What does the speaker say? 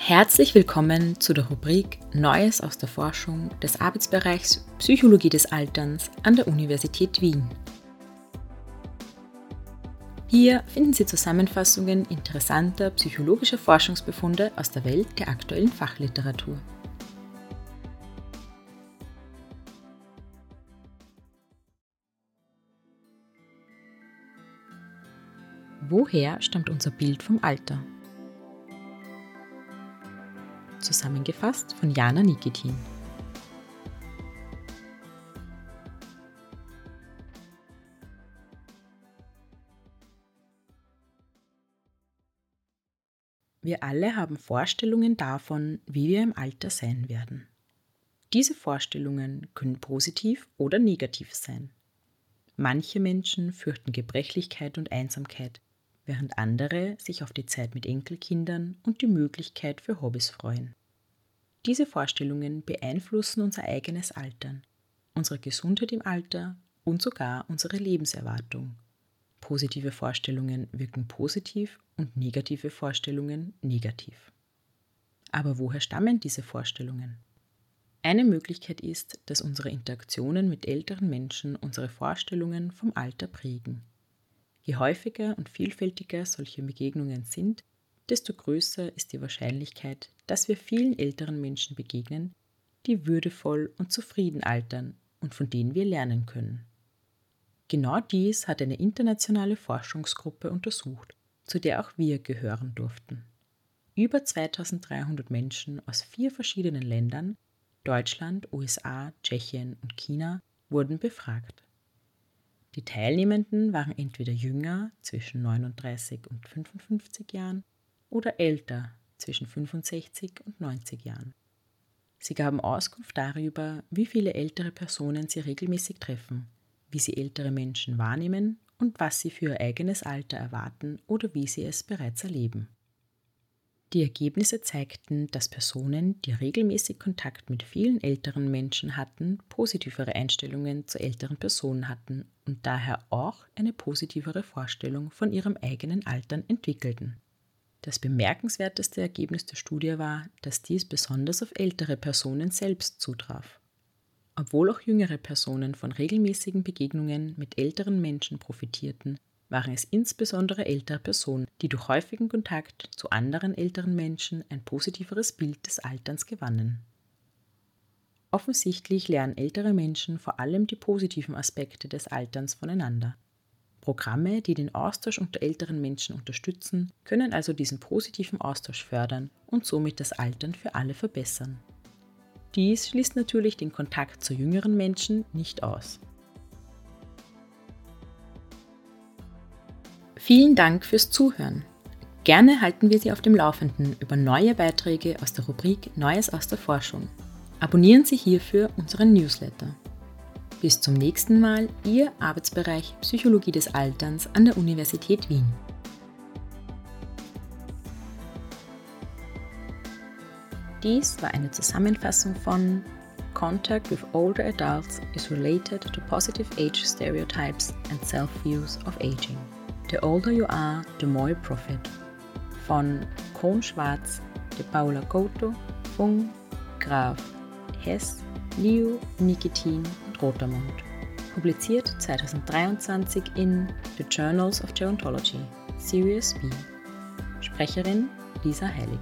Herzlich willkommen zu der Rubrik Neues aus der Forschung des Arbeitsbereichs Psychologie des Alterns an der Universität Wien. Hier finden Sie Zusammenfassungen interessanter psychologischer Forschungsbefunde aus der Welt der aktuellen Fachliteratur. Woher stammt unser Bild vom Alter? Zusammengefasst von Jana Nikitin. Wir alle haben Vorstellungen davon, wie wir im Alter sein werden. Diese Vorstellungen können positiv oder negativ sein. Manche Menschen fürchten Gebrechlichkeit und Einsamkeit, während andere sich auf die Zeit mit Enkelkindern und die Möglichkeit für Hobbys freuen. Diese Vorstellungen beeinflussen unser eigenes Altern, unsere Gesundheit im Alter und sogar unsere Lebenserwartung. Positive Vorstellungen wirken positiv und negative Vorstellungen negativ. Aber woher stammen diese Vorstellungen? Eine Möglichkeit ist, dass unsere Interaktionen mit älteren Menschen unsere Vorstellungen vom Alter prägen. Je häufiger und vielfältiger solche Begegnungen sind, desto größer ist die Wahrscheinlichkeit, dass wir vielen älteren Menschen begegnen, die würdevoll und zufrieden altern und von denen wir lernen können. Genau dies hat eine internationale Forschungsgruppe untersucht, zu der auch wir gehören durften. Über 2300 Menschen aus vier verschiedenen Ländern Deutschland, USA, Tschechien und China wurden befragt. Die Teilnehmenden waren entweder jünger, zwischen 39 und 55 Jahren, oder älter, zwischen 65 und 90 Jahren. Sie gaben Auskunft darüber, wie viele ältere Personen sie regelmäßig treffen, wie sie ältere Menschen wahrnehmen und was sie für ihr eigenes Alter erwarten oder wie sie es bereits erleben. Die Ergebnisse zeigten, dass Personen, die regelmäßig Kontakt mit vielen älteren Menschen hatten, positivere Einstellungen zu älteren Personen hatten und daher auch eine positivere Vorstellung von ihrem eigenen Altern entwickelten. Das bemerkenswerteste Ergebnis der Studie war, dass dies besonders auf ältere Personen selbst zutraf. Obwohl auch jüngere Personen von regelmäßigen Begegnungen mit älteren Menschen profitierten, waren es insbesondere ältere Personen, die durch häufigen Kontakt zu anderen älteren Menschen ein positiveres Bild des Alterns gewannen. Offensichtlich lernen ältere Menschen vor allem die positiven Aspekte des Alterns voneinander. Programme, die den Austausch unter älteren Menschen unterstützen, können also diesen positiven Austausch fördern und somit das Altern für alle verbessern. Dies schließt natürlich den Kontakt zu jüngeren Menschen nicht aus. Vielen Dank fürs Zuhören. Gerne halten wir Sie auf dem Laufenden über neue Beiträge aus der Rubrik Neues aus der Forschung. Abonnieren Sie hierfür unseren Newsletter. Bis zum nächsten Mal, Ihr Arbeitsbereich Psychologie des Alterns an der Universität Wien. Dies war eine Zusammenfassung von Contact with older adults is related to positive age stereotypes and self-views of aging. The older you are, the more you profit. Von Kohn Schwarz, de Paula Couto, Fung, Graf, Hess, Liu, Nikitin und Rotermund. Publiziert 2023 in The Journals of Gerontology, Series B. Sprecherin Lisa Heilig.